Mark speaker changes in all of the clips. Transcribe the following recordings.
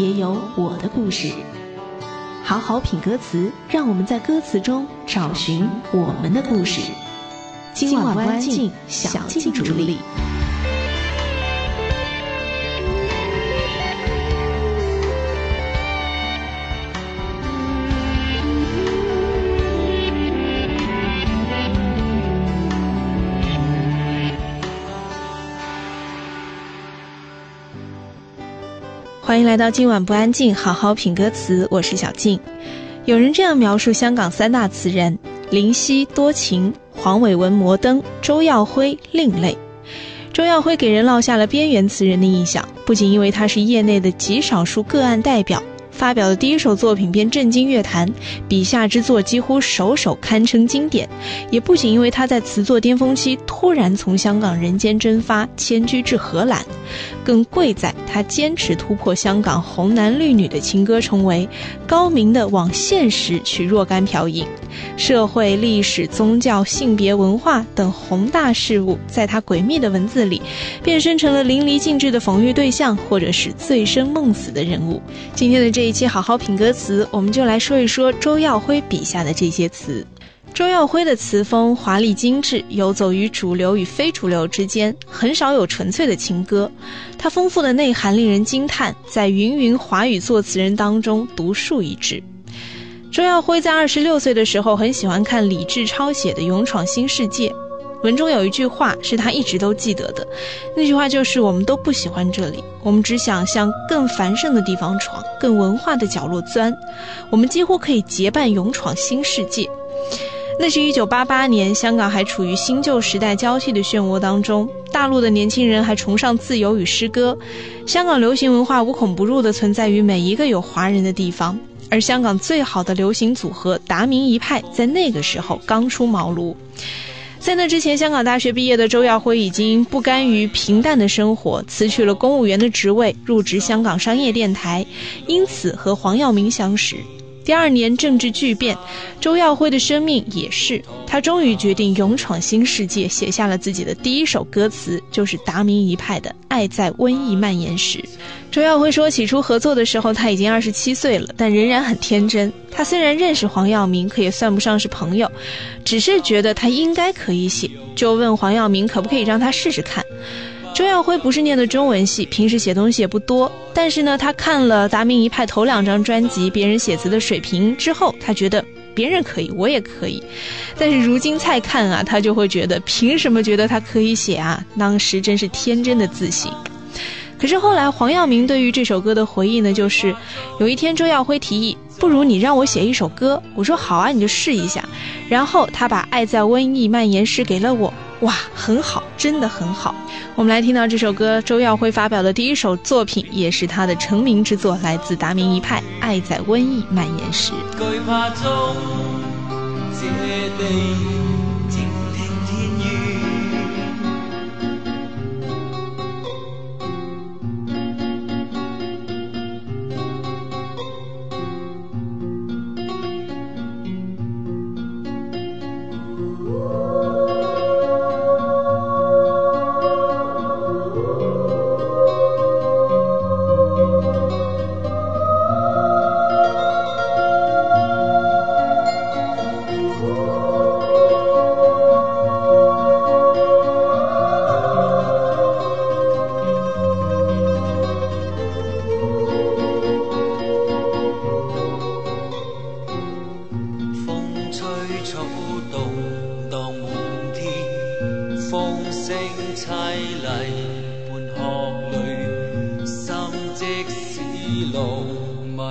Speaker 1: 也有我的故事。好好品歌词，让我们在歌词中找寻我们的故事。今晚安静，小静主理。欢迎来到今晚不安静，好好品歌词。我是小静。有人这样描述香港三大词人：林夕多情，黄伟文摩登，周耀辉另类。周耀辉给人落下了边缘词人的印象，不仅因为他是业内的极少数个案代表。发表的第一首作品便震惊乐坛，笔下之作几乎首首堪称经典。也不仅因为他在词作巅峰期突然从香港人间蒸发，迁居至荷兰，更贵在他坚持突破香港红男绿女的情歌重围，高明的往现实取若干瓢饮。社会、历史、宗教、性别、文化等宏大事物，在他诡秘的文字里，变身成了淋漓尽致的讽喻对象，或者是醉生梦死的人物。今天的这一期好好品歌词，我们就来说一说周耀辉笔下的这些词。周耀辉的词风华丽精致，游走于主流与非主流之间，很少有纯粹的情歌。他丰富的内涵令人惊叹，在芸芸华语作词人当中独树一帜。周耀辉在二十六岁的时候，很喜欢看李志超写的《勇闯新世界》，文中有一句话是他一直都记得的，那句话就是“我们都不喜欢这里，我们只想向更繁盛的地方闯，更文化的角落钻，我们几乎可以结伴勇闯新世界。”那是一九八八年，香港还处于新旧时代交替的漩涡当中，大陆的年轻人还崇尚自由与诗歌，香港流行文化无孔不入地存在于每一个有华人的地方。而香港最好的流行组合达明一派在那个时候刚出茅庐，在那之前，香港大学毕业的周耀辉已经不甘于平淡的生活，辞去了公务员的职位，入职香港商业电台，因此和黄耀明相识。第二年政治巨变，周耀辉的生命也是。他终于决定勇闯新世界，写下了自己的第一首歌词，就是达明一派的《爱在瘟疫蔓延时》。周耀辉说，起初合作的时候他已经二十七岁了，但仍然很天真。他虽然认识黄耀明，可也算不上是朋友，只是觉得他应该可以写，就问黄耀明可不可以让他试试看。周耀辉不是念的中文系，平时写东西也不多。但是呢，他看了达明一派头两张专辑，别人写词的水平之后，他觉得别人可以，我也可以。但是如今再看啊，他就会觉得凭什么觉得他可以写啊？当时真是天真的自信。可是后来黄耀明对于这首歌的回忆呢，就是有一天周耀辉提议，不如你让我写一首歌。我说好啊，你就试一下。然后他把《爱在瘟疫蔓延时》给了我。哇，很好，真的很好。我们来听到这首歌，周耀辉发表的第一首作品，也是他的成名之作，来自达明一派，《爱在瘟疫蔓延时》。
Speaker 2: 怕中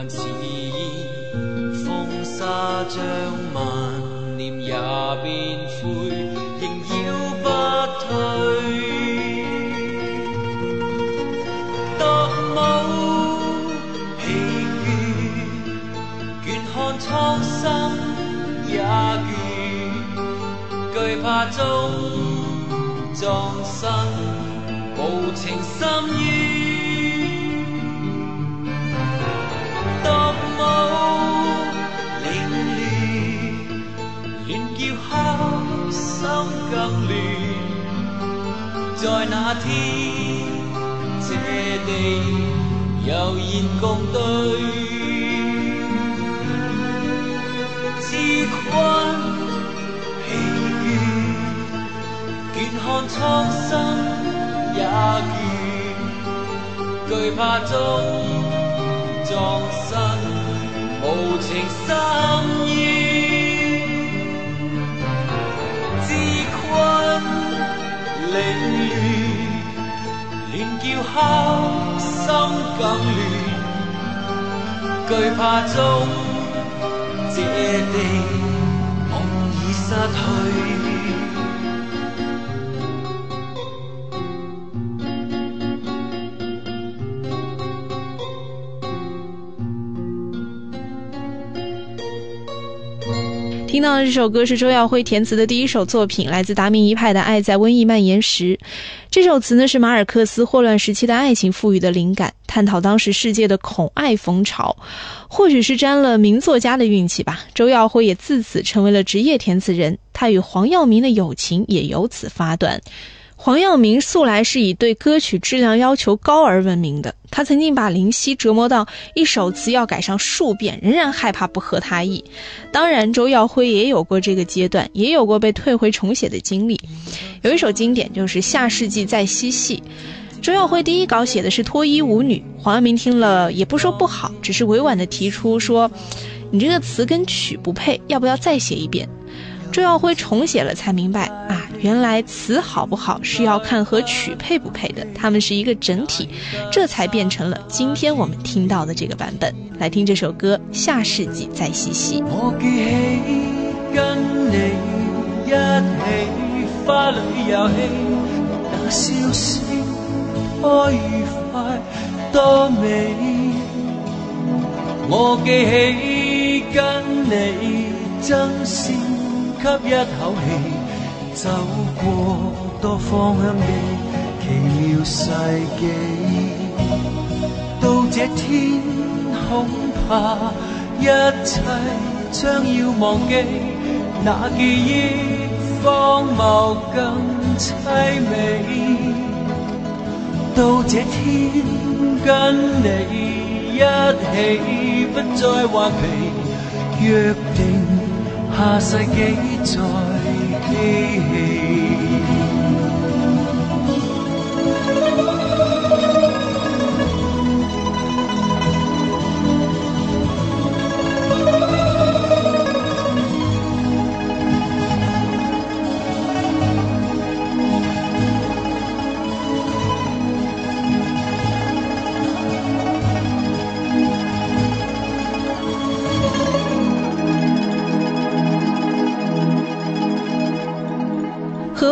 Speaker 2: 似风沙将万念也变灰，仍要不退。踏某疲倦，倦看苍生也倦，惧怕中终。那天，这地悠然共对，自困。看苍生也倦，惧怕中葬身无情深心更乱，惧怕中这地梦已失去。
Speaker 1: 听到的这首歌是周耀辉填词的第一首作品，来自达明一派的《爱在瘟疫蔓延时》。这首词呢是马尔克斯霍乱时期的爱情赋予的灵感，探讨当时世界的恐爱风潮。或许是沾了名作家的运气吧，周耀辉也自此成为了职业填词人。他与黄耀明的友情也由此发端。黄耀明素来是以对歌曲质量要求高而闻名的。他曾经把林夕折磨到一首词要改上数遍，仍然害怕不合他意。当然，周耀辉也有过这个阶段，也有过被退回重写的经历。有一首经典就是《下世纪再嬉戏》，周耀辉第一稿写的是脱衣舞女，黄耀明听了也不说不好，只是委婉的提出说：“你这个词跟曲不配，要不要再写一遍？”周耀辉重写了，才明白啊，原来词好不好是要看和曲配不配的，他们是一个整体，这才变成了今天我们听到的这个版本。来听这首歌《下世纪再嬉戏》。
Speaker 2: 我记起跟你一起花里游戏，那笑声多愉快多美。我记起跟你争先。吸一口气，走过多方向的奇妙世纪。到这天，恐怕一切将要忘记，那记忆荒谬更凄美。到这天，跟你一起，不再顽皮，约定。下世纪再嬉戏。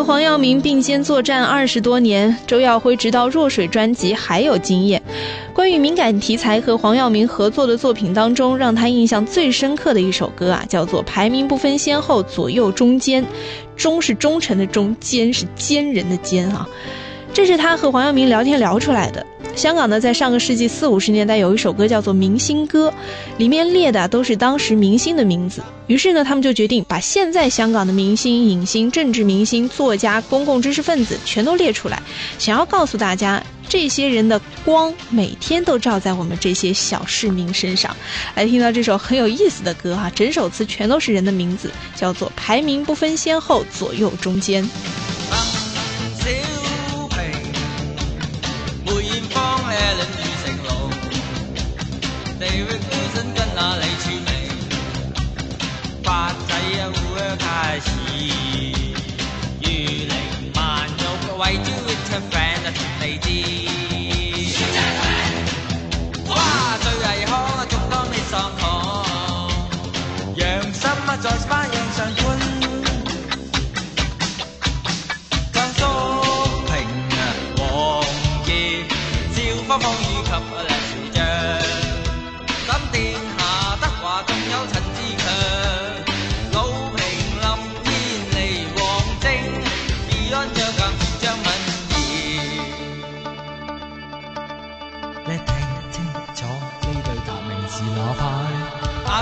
Speaker 1: 黄耀明并肩作战二十多年，周耀辉直到《弱水》专辑还有经验。关于敏感题材和黄耀明合作的作品当中，让他印象最深刻的一首歌啊，叫做《排名不分先后，左右中间》。忠是忠诚的忠，奸是奸人的奸啊。这是他和黄耀明聊天聊出来的。香港呢，在上个世纪四五十年代有一首歌叫做《明星歌》，里面列的都是当时明星的名字。于是呢，他们就决定把现在香港的明星、影星、政治明星、作家、公共知识分子全都列出来，想要告诉大家，这些人的光每天都照在我们这些小市民身上。来听到这首很有意思的歌哈，整首词全都是人的名字，叫做《排名不分先后，左右中间》。
Speaker 2: 开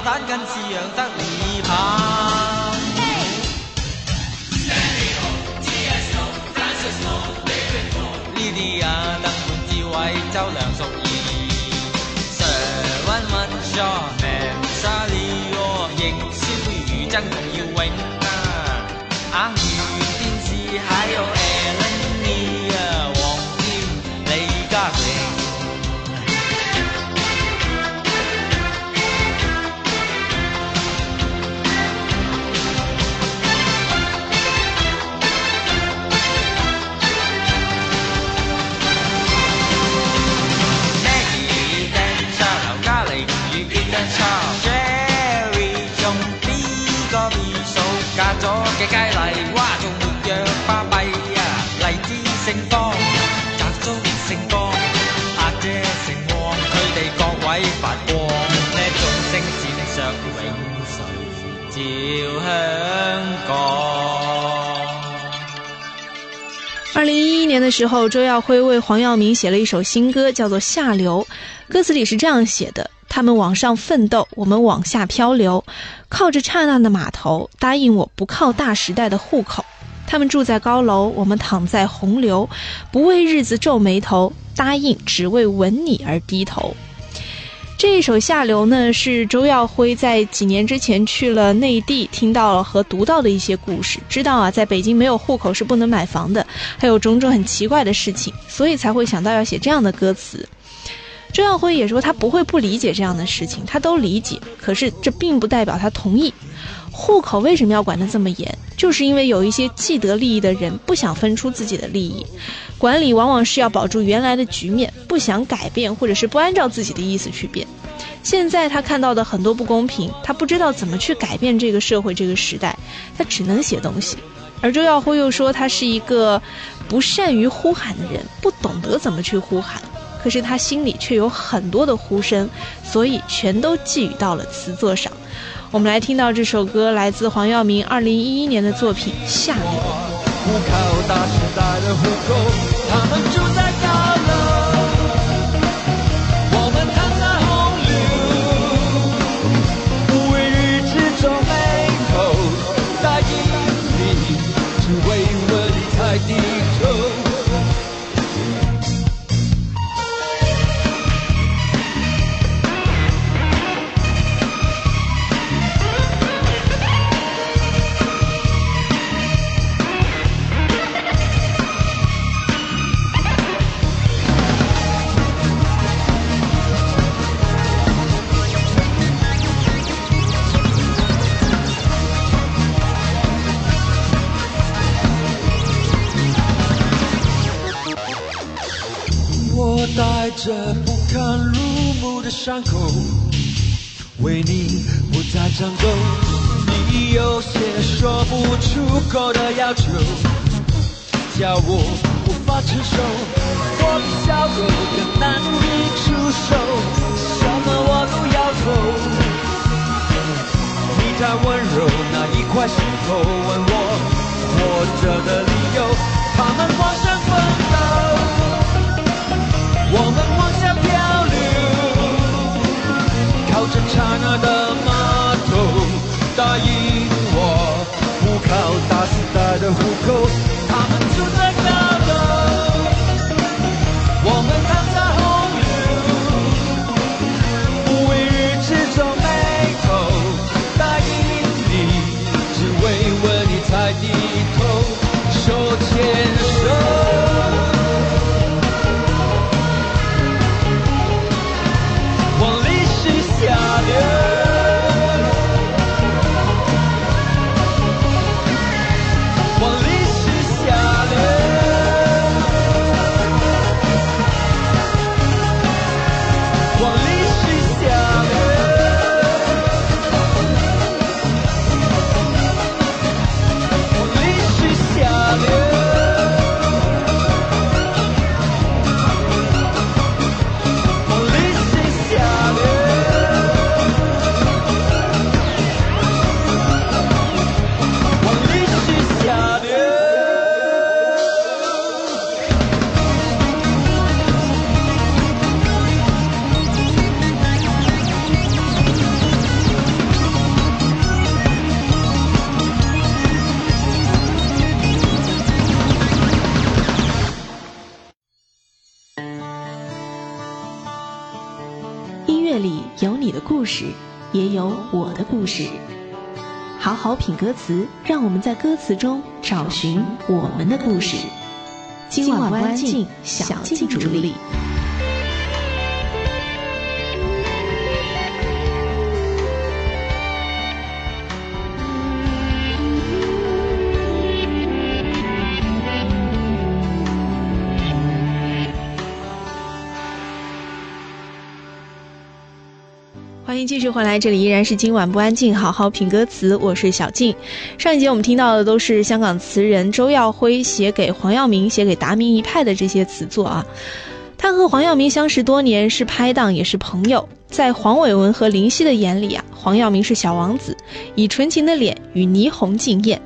Speaker 3: 蛋更似养得你怕。呢啲啊，登滿智慧，周梁淑怡。Sir One One Shaw Man Sally 營銷如真要永啊！啊，如電視還有 Ellen Lee 啊，黃添李嘉誠。嘅佳麗，哇仲活躍巴閉啊！荔枝盛放，摘竹盛光，阿姐盛旺，佢哋各位發光，呢眾星閃爍永垂照香港。
Speaker 1: 二零一一年的时候，周耀辉为黄耀明写了一首新歌，叫做《下流》。歌词里是这样写的：他们往上奋斗，我们往下漂流，靠着刹那的码头，答应我不靠大时代的户口。他们住在高楼，我们躺在洪流，不为日子皱眉头，答应只为吻你而低头。这一首《下流》呢，是周耀辉在几年之前去了内地，听到了和读到的一些故事，知道啊，在北京没有户口是不能买房的，还有种种很奇怪的事情，所以才会想到要写这样的歌词。周耀辉也说他不会不理解这样的事情，他都理解，可是这并不代表他同意。户口为什么要管得这么严？就是因为有一些既得利益的人不想分出自己的利益，管理往往是要保住原来的局面，不想改变或者是不按照自己的意思去变。现在他看到的很多不公平，他不知道怎么去改变这个社会这个时代，他只能写东西。而周耀辉又说他是一个不善于呼喊的人，不懂得怎么去呼喊，可是他心里却有很多的呼声，所以全都寄予到了词作上。我们来听到这首歌，来自黄耀明二零一一年的作品《下
Speaker 2: 面》。时代的户口。的
Speaker 1: 故事。好好品歌词，让我们在歌词中找寻我们的故事。今晚安静，小静主理。欢迎继续回来，这里依然是今晚不安静，好好品歌词，我是小静。上一节我们听到的都是香港词人周耀辉写给黄耀明、写给达明一派的这些词作啊。他和黄耀明相识多年，是拍档也是朋友。在黄伟文和林夕的眼里啊，黄耀明是小王子，以纯情的脸与霓虹竞艳。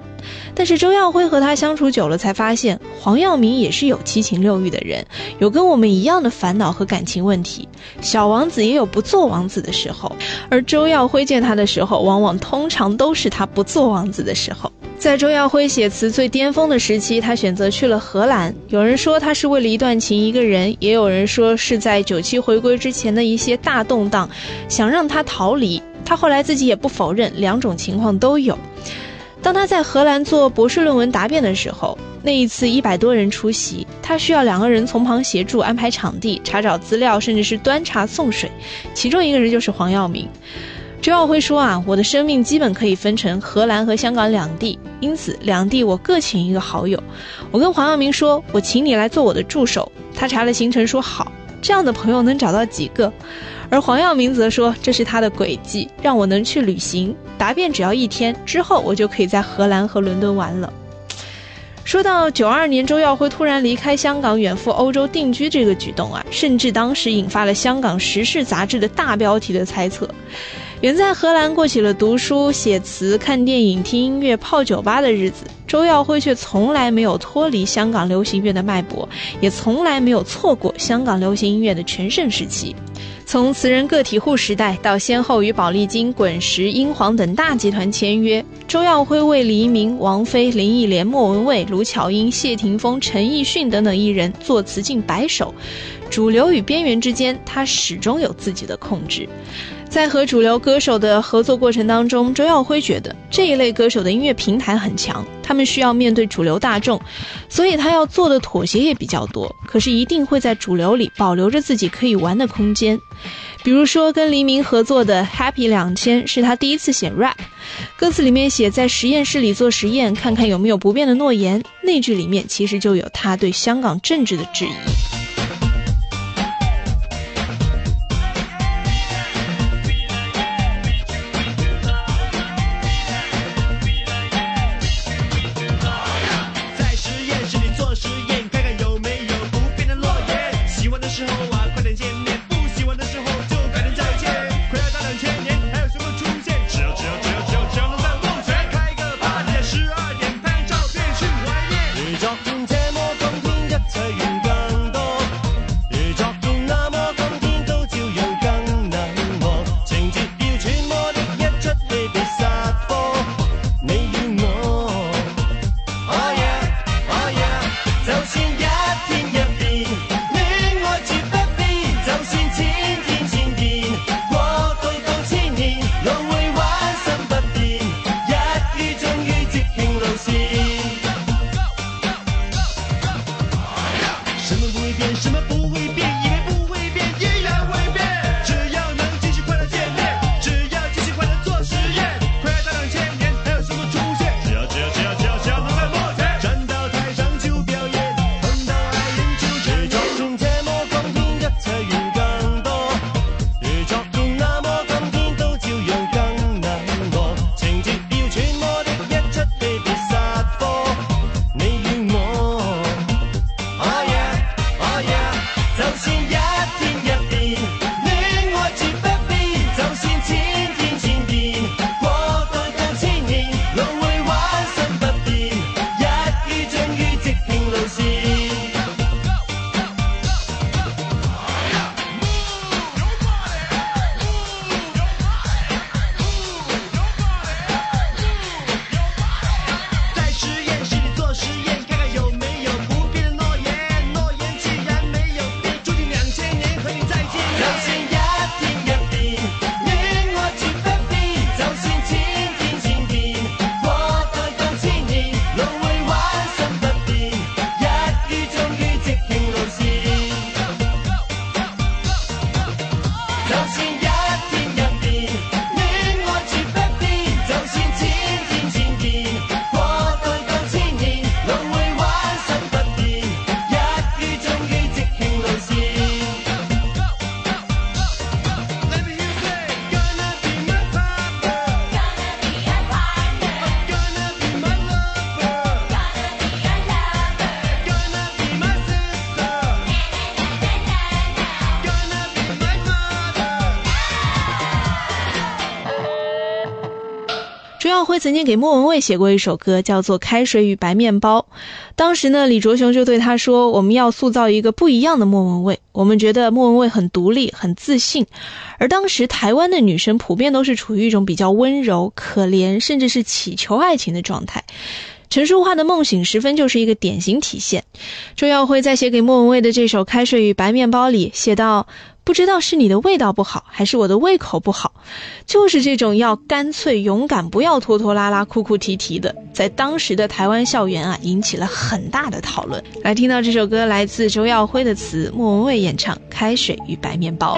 Speaker 1: 但是周耀辉和他相处久了，才发现黄耀明也是有七情六欲的人，有跟我们一样的烦恼和感情问题。小王子也有不做王子的时候，而周耀辉见他的时候，往往通常都是他不做王子的时候。在周耀辉写词最巅峰的时期，他选择去了荷兰。有人说他是为了一段情一个人，也有人说是在九七回归之前的一些大动荡，想让他逃离。他后来自己也不否认，两种情况都有。当他在荷兰做博士论文答辩的时候，那一次一百多人出席，他需要两个人从旁协助安排场地、查找资料，甚至是端茶送水。其中一个人就是黄耀明。周耀辉说啊，我的生命基本可以分成荷兰和香港两地，因此两地我各请一个好友。我跟黄耀明说，我请你来做我的助手。他查了行程说好，这样的朋友能找到几个？而黄耀明则说这是他的轨迹，让我能去旅行答辩，只要一天之后，我就可以在荷兰和伦敦玩了。说到九二年周耀辉突然离开香港远赴欧洲定居这个举动啊，甚至当时引发了香港时事杂志的大标题的猜测。远在荷兰过起了读书、写词、看电影、听音乐、泡酒吧的日子，周耀辉却从来没有脱离香港流行乐的脉搏，也从来没有错过香港流行音乐的全盛时期。从词人个体户时代到先后与宝丽金、滚石、英皇等大集团签约，周耀辉为黎明、王菲、林忆莲、莫文蔚、卢巧音、谢霆锋、陈奕迅等等艺人作词近百首。主流与边缘之间，他始终有自己的控制。在和主流歌手的合作过程当中，周耀辉觉得这一类歌手的音乐平台很强，他们需要面对主流大众，所以他要做的妥协也比较多。可是一定会在主流里保留着自己可以玩的空间。比如说跟黎明合作的《Happy 两千》是他第一次写 rap，歌词里面写在实验室里做实验，看看有没有不变的诺言，那句里面其实就有他对香港政治的质疑。曾经给莫文蔚写过一首歌，叫做《开水与白面包》。当时呢，李卓雄就对他说：“我们要塑造一个不一样的莫文蔚。我们觉得莫文蔚很独立、很自信。而当时台湾的女生普遍都是处于一种比较温柔、可怜，甚至是祈求爱情的状态。陈淑桦的梦醒时分就是一个典型体现。周耀辉在写给莫文蔚的这首《开水与白面包》里写道。”不知道是你的味道不好，还是我的胃口不好，就是这种要干脆勇敢，不要拖拖拉拉、哭哭啼啼的，在当时的台湾校园啊，引起了很大的讨论。来听到这首歌，来自周耀辉的词，莫文蔚演唱《开水与白面包》。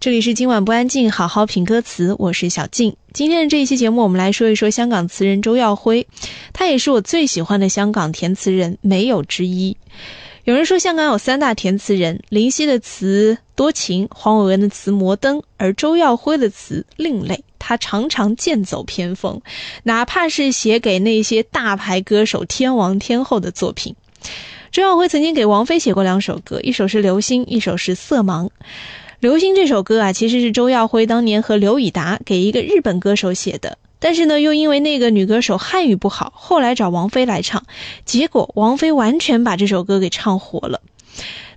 Speaker 1: 这里是今晚不安静，好好品歌词，我是小静。今天的这一期节目，我们来说一说香港词人周耀辉，他也是我最喜欢的香港填词人，没有之一。有人说香港有三大填词人，林夕的词多情，黄伟文的词摩登，而周耀辉的词另类。他常常剑走偏锋，哪怕是写给那些大牌歌手、天王天后的作品。周耀辉曾经给王菲写过两首歌，一首是《流星》，一首是《色盲》。《流星》这首歌啊，其实是周耀辉当年和刘以达给一个日本歌手写的。但是呢，又因为那个女歌手汉语不好，后来找王菲来唱，结果王菲完全把这首歌给唱火了。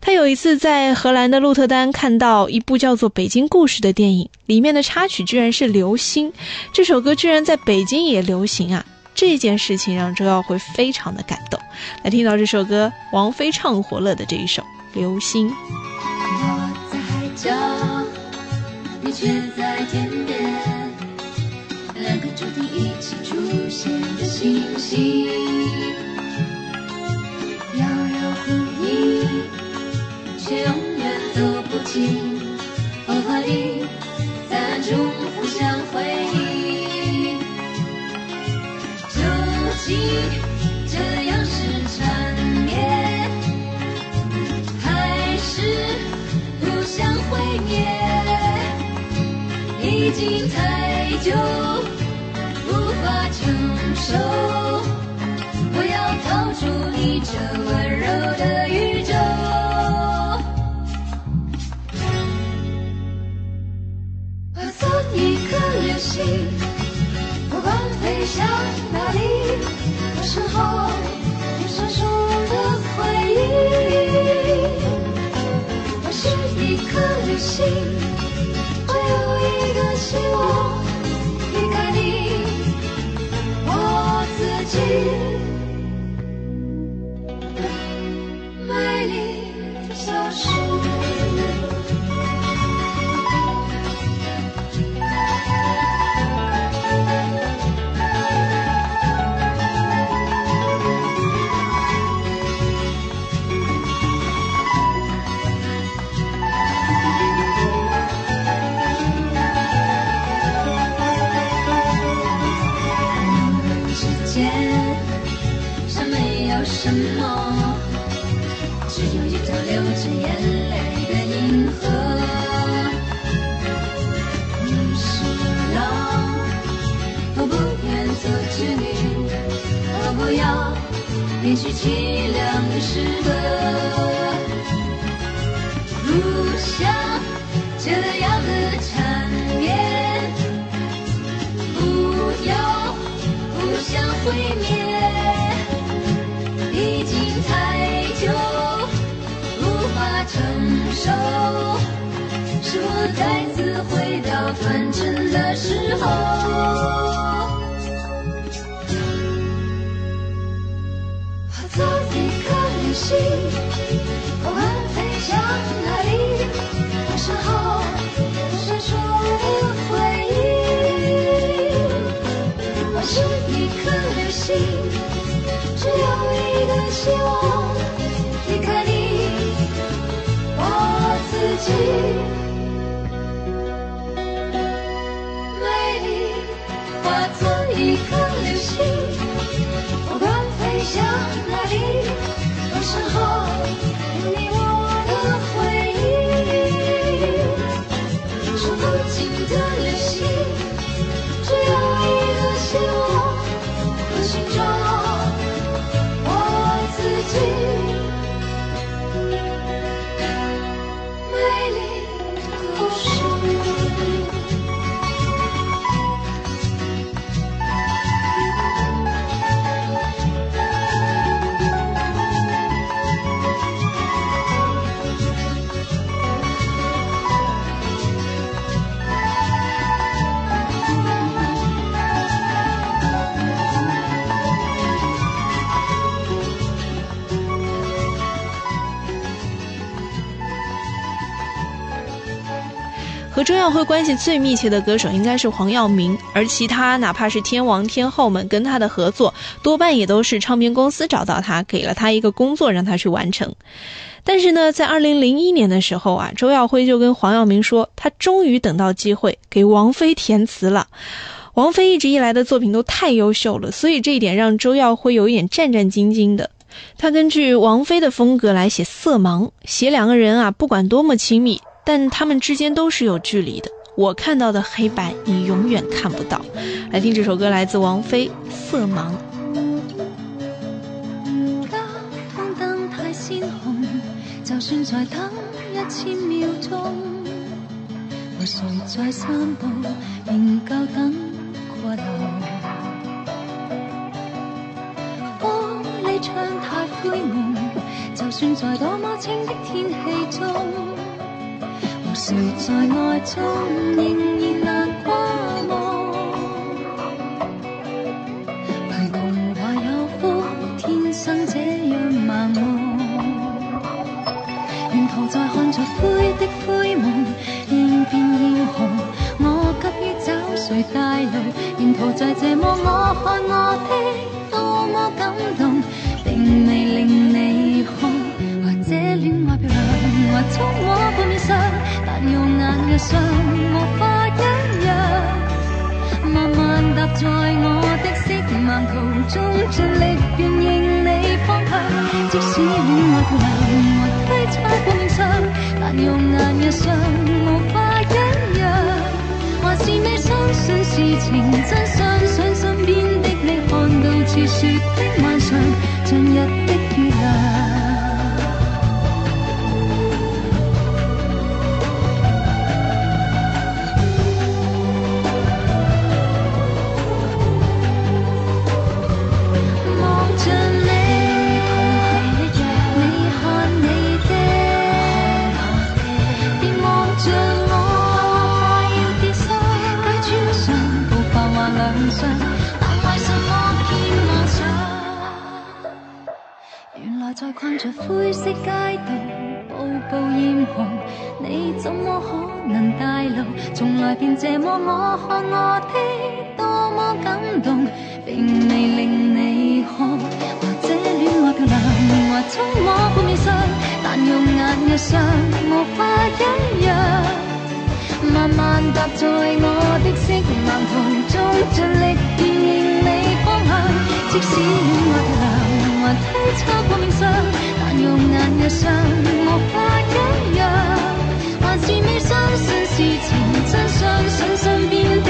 Speaker 1: 他有一次在荷兰的鹿特丹看到一部叫做《北京故事》的电影，里面的插曲居然是《流星》，这首歌居然在北京也流行啊！这件事情让周耀辉非常的感动。来听到这首歌，王菲唱火了的这一首《流星》。
Speaker 4: 却在天边，两个注定一起出现的星星，遥遥呼应，却永远走不近。我和你在暗中互相辉映，究竟已经太久，无法承受。我要逃出你这温柔的宇宙。化作一颗流星，不管飞向哪里，我身后有闪烁的回忆。我是一颗流星，希望，离开你，我自己。是凄凉的诗歌。不想这样的缠绵。不要不想毁灭，已经太久无法承受。是我再次回到凡尘的时候。我是一颗流星，只有一个希望，离开你，我自己。美丽化作一颗流星，不管飞向哪里，身后有你
Speaker 1: 和周耀辉关系最密切的歌手应该是黄耀明，而其他哪怕是天王天后们跟他的合作，多半也都是唱片公司找到他，给了他一个工作让他去完成。但是呢，在二零零一年的时候啊，周耀辉就跟黄耀明说，他终于等到机会给王菲填词了。王菲一直以来的作品都太优秀了，所以这一点让周耀辉有一点战战兢兢的。他根据王菲的风格来写《色盲》，写两个人啊，不管多么亲密，但他们之间都是有距离的我看到的黑白你永远看不到。来听这首歌来自王菲色盲。
Speaker 4: 当风灯太鲜红就算再等一千秒钟。和许在散步仍旧等过路玻璃窗太灰蒙就算在多么清的天气中谁在爱中仍然难跨望。贫穷或有福，天生这样盲目。沿途在看着灰的灰梦，现变艳红。我急于找谁带路，沿途在这么我看我的多么感动，并未令你中，尽力辨认你方向。即使恋爱漂亮或推測過面上，但用眼一双无法一样，还是未相信事情真相，想身边的你看到似雪的晚上，像日在困着灰色街道，步步艳红，你怎麼可能大路？從來便這麼我看我的多麼感動，並未令你看。或者戀愛漂亮，或衝我半面上，但用眼日上無法一樣。慢慢踏在我的色盲途中，盡力辨認你方向。即使戀愛漂亮，或我面上，但用眼日上无法一样，还是未相信事情真相，想身邊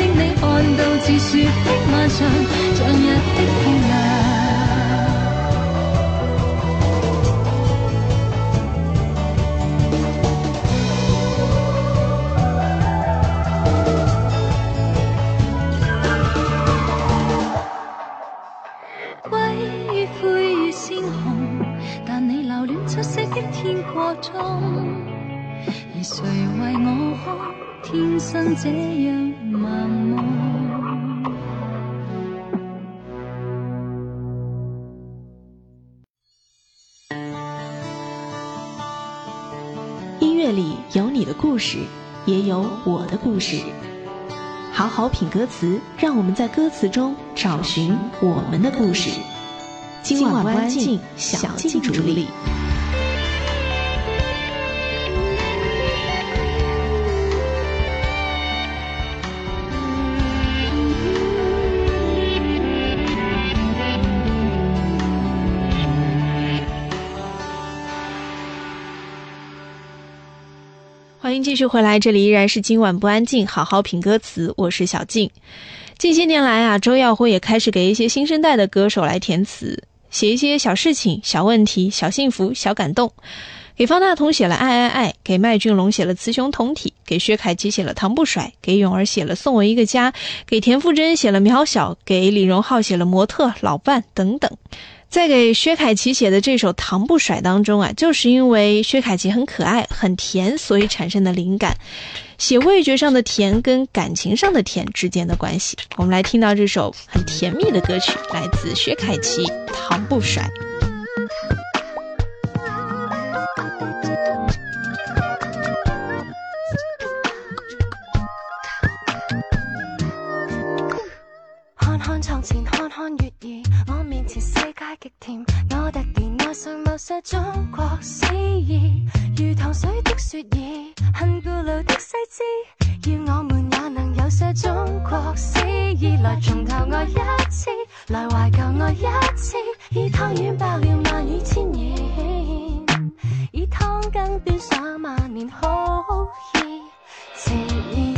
Speaker 1: 故事，也有我的故事。好好品歌词，让我们在歌词中找寻我们的故事。今晚不安静，小静主理。继续回来，这里依然是今晚不安静，好好品歌词，我是小静。近些年来啊，周耀辉也开始给一些新生代的歌手来填词，写一些小事情、小问题、小幸福、小感动。给方大同写了《爱爱爱》，给麦浚龙写了《雌雄同体》，给薛凯琪写了《唐不甩》，给泳儿写了《送我一个家》，给田馥甄写了《渺小》，给李荣浩写了《模特》《老伴》等等。在给薛凯琪写的这首《糖不甩》当中啊，就是因为薛凯琪很可爱、很甜，所以产生的灵感，写味觉上的甜跟感情上的甜之间的关系。我们来听到这首很甜蜜的歌曲，来自薛凯琪《糖不甩》。
Speaker 5: 极甜，我突然愛上某些中國詩意，如糖水的雪兒，很古老的细致，要我們也能有些中國詩意，來從頭愛一次，來懷舊愛一次，以湯圓爆了萬語千言，以湯羹端上萬年好意，情意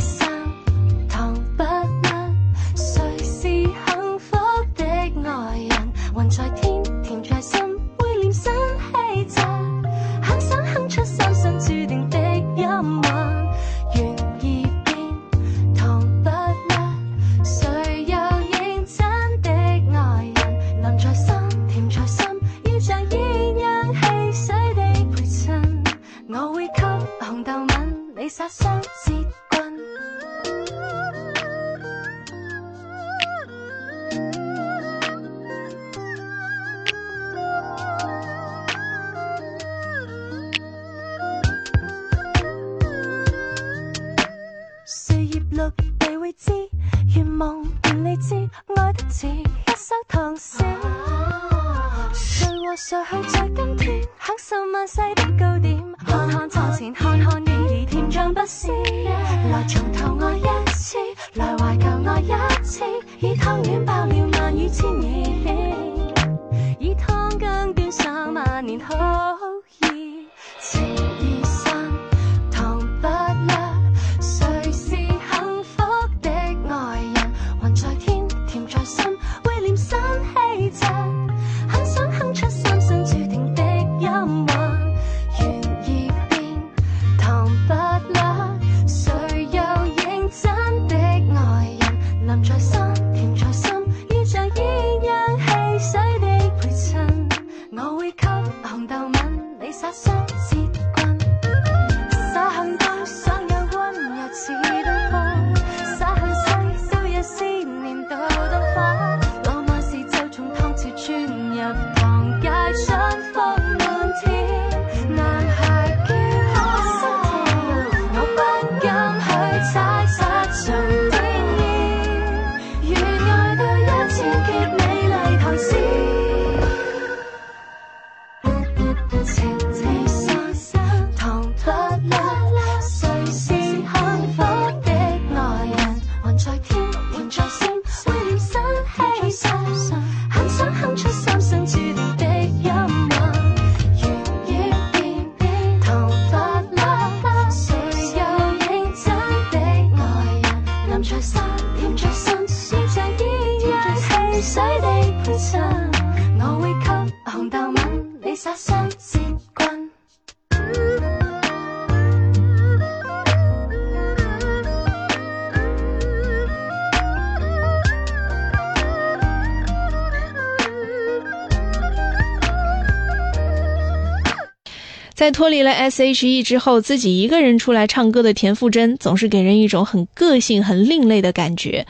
Speaker 5: 云在天，甜在心，会念生气咋？肯想哼出三生注定的音韵，愿意变糖不甩。谁又认真的爱人，能在心，甜在心，要像鸳鸯戏水的陪衬。我会给红豆吻，你撒上。誰去在今天享受万世的糕点？看看床前，看看你甜像不是。来从头
Speaker 1: 爱脱离了 S.H.E 之后，自己一个人出来唱歌的田馥甄，总是给人一种很个性、很另类的感觉。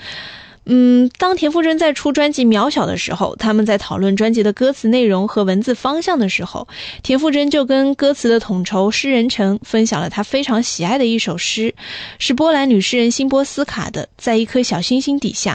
Speaker 1: 嗯，当田馥甄在出专辑《渺小》的时候，他们在讨论专辑的歌词内容和文字方向的时候，田馥甄就跟歌词的统筹诗人陈分享了他非常喜爱的一首诗，是波兰女诗人辛波斯卡的《在一颗小星星底下》。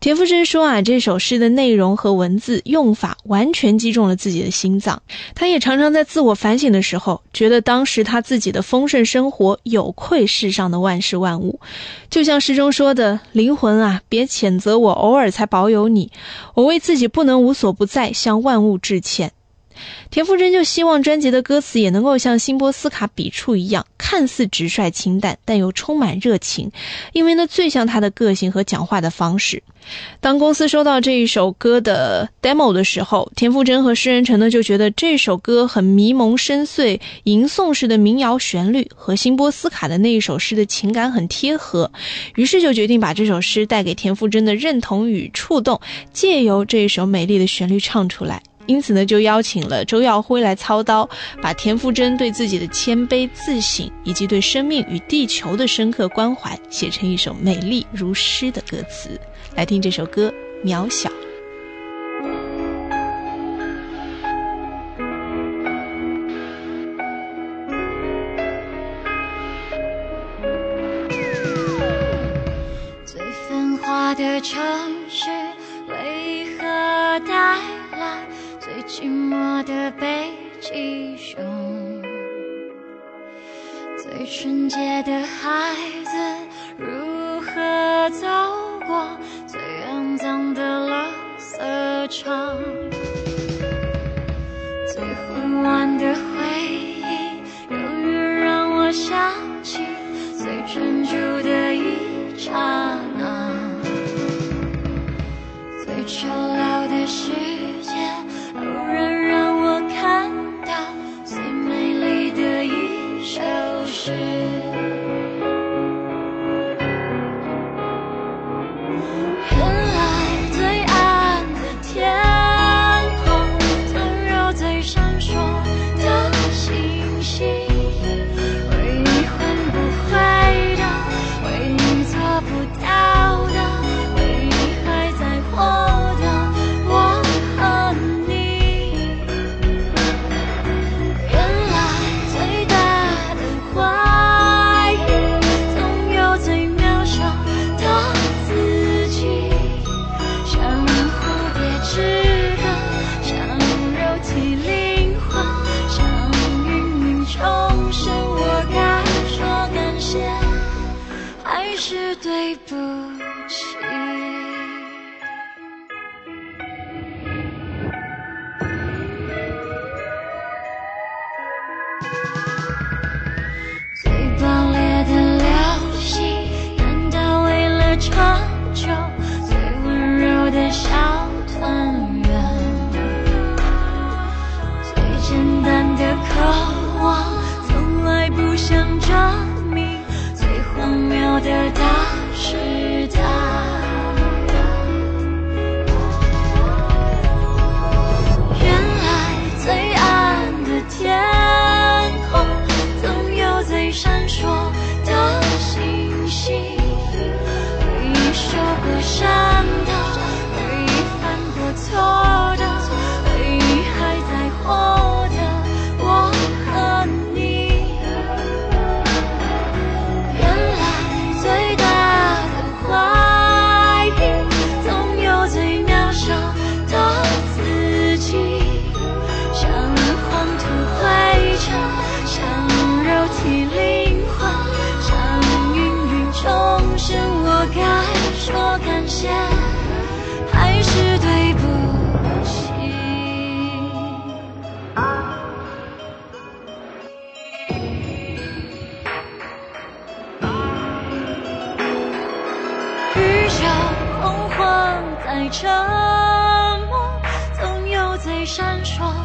Speaker 1: 田馥甄说啊，这首诗的内容和文字用法完全击中了自己的心脏。他也常常在自我反省的时候，觉得当时他自己的丰盛生活有愧世上的万事万物。就像诗中说的：“灵魂啊，别谴责我偶尔才保有你，我为自己不能无所不在向万物致歉。”田馥甄就希望专辑的歌词也能够像辛波斯卡笔触一样，看似直率清淡，但又充满热情，因为那最像他的个性和讲话的方式。当公司收到这一首歌的 demo 的时候，田馥甄和诗人城呢就觉得这首歌很迷蒙深邃、吟诵式的民谣旋律和辛波斯卡的那一首诗的情感很贴合，于是就决定把这首诗带给田馥甄的认同与触动，借由这一首美丽的旋律唱出来。因此呢，就邀请了周耀辉来操刀，把田馥甄对自己的谦卑自省，以及对生命与地球的深刻关怀，写成一首美丽如诗的歌词。来听这首歌《渺小》。
Speaker 4: 最繁华的城市，为何带寂寞的北极熊？最纯洁的孩子，如何走过最肮脏的垃圾场？最混乱的回忆，永远让我想起最专注的一刹那。最丑陋的世界，然让我看到最美丽的一首诗。沉默，总有最闪烁。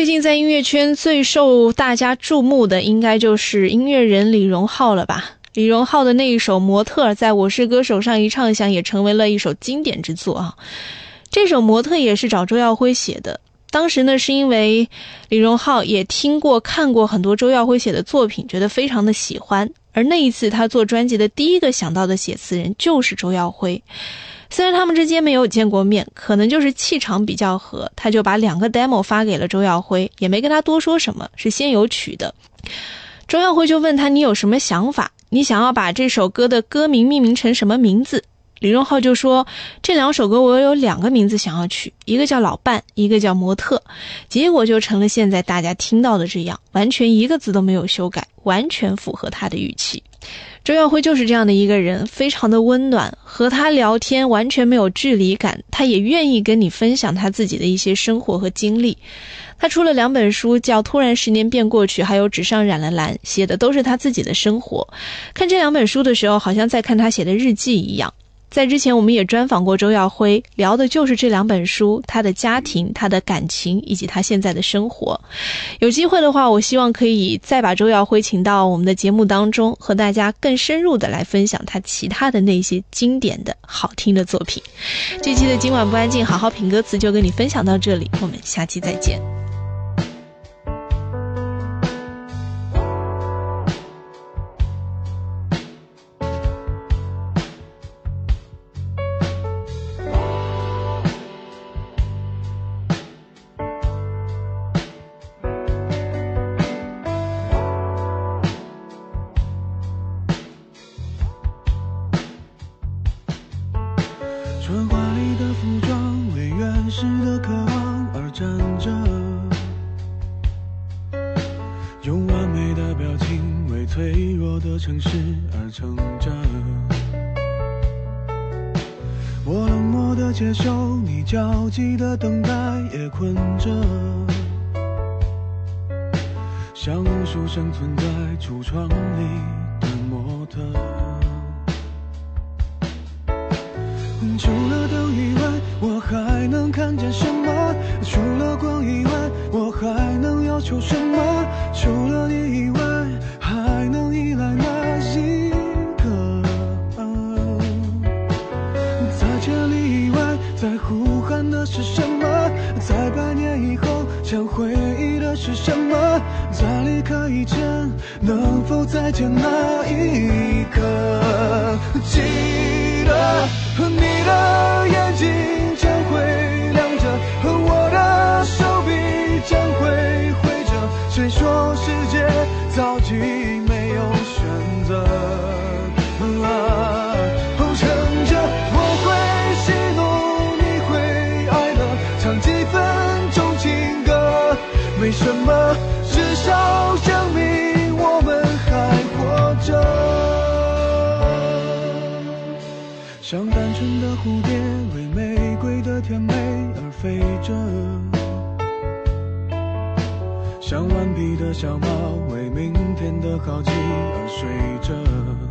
Speaker 4: 最
Speaker 1: 近在音乐圈最受大家注目的，应该就是音乐人李荣浩了吧？李荣浩的那一首《模特》在我是歌手上一唱响，也成为了一首经典之作啊。这首《模特》也是找周耀辉写的。当时呢，是因为李荣浩也听过、看过很多周耀辉写的作品，觉得非常的喜欢。而那一次他做专辑的第一个想到的写词人就是周耀辉。虽然他们之间没有见过面，可能就是气场比较合，他就把两个 demo 发给了周耀辉，也没跟他多说什么，是先有曲的。周耀辉就问他：“你有什么想法？你想要把这首歌的歌名命名成什么名字？”李荣浩就说：“这两首歌我有两个名字想要取，一个叫老伴，一个叫模特。”结果就成了现在大家听到的这样，完全一个字都没有修改，完全符合他的预期。周耀辉就是这样的一个人，非常的温暖，和他聊天完全没有距离感，他也愿意跟你分享他自己的一些生活和经历。他出了两本书，叫《突然十年变过去》，还有《纸上染了蓝》，写的都是他自己的生活。看这两本书的时候，好像在看他写的日记一样。在之前，我们也专访过周耀辉，聊的就是这两本书，他的家庭、他的感情以及他现在的生活。有机会的话，我希望可以再把周耀辉请到我们的节目当中，和大家更深入的来分享他其他的那些经典的好听的作品。这期的今晚不安静，好好品歌词就跟你分享到这里，我们下期再见。
Speaker 6: 寂的等待，也困着，像无数生存在橱窗分钟情歌，没什么，至少证明我们还活着。像单纯的蝴蝶，为玫瑰的甜美而飞着；像顽皮的小猫，为明天的好奇而睡着。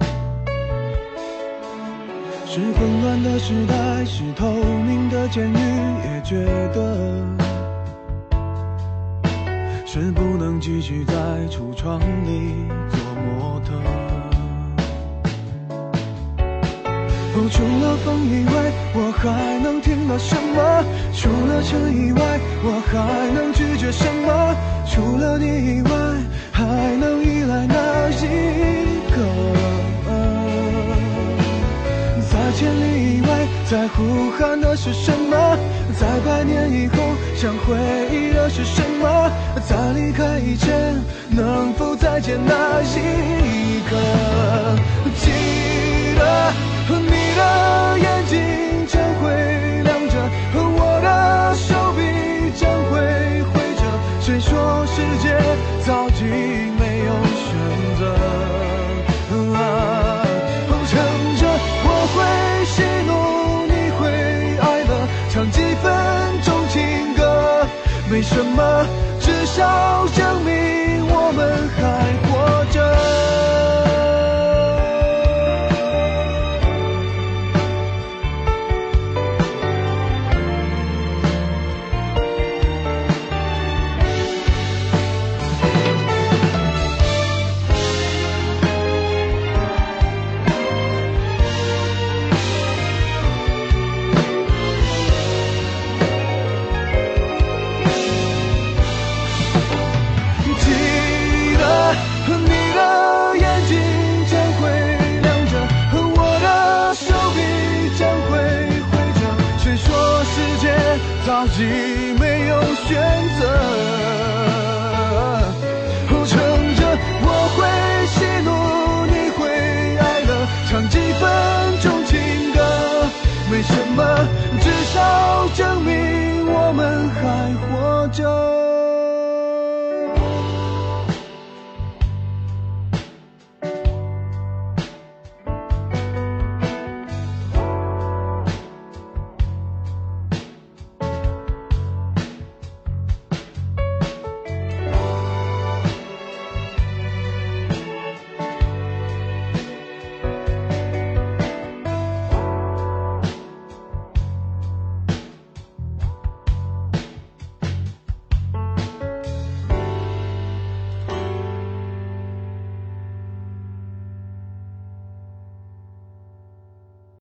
Speaker 6: 是混乱的时代，是透明的监狱，也觉得是不能继续在橱窗里做模特。哦，除了风以外，我还能听到什么？除了尘以外，我还能拒绝什么？除了你以外，还能依赖哪一个？在呼喊的是什么？在百年以后，想回忆的是什么？在离开以前，能否再见那一刻？记得你的眼睛将会亮着，我的手臂将会挥着。谁说世界早已为什么，至少证明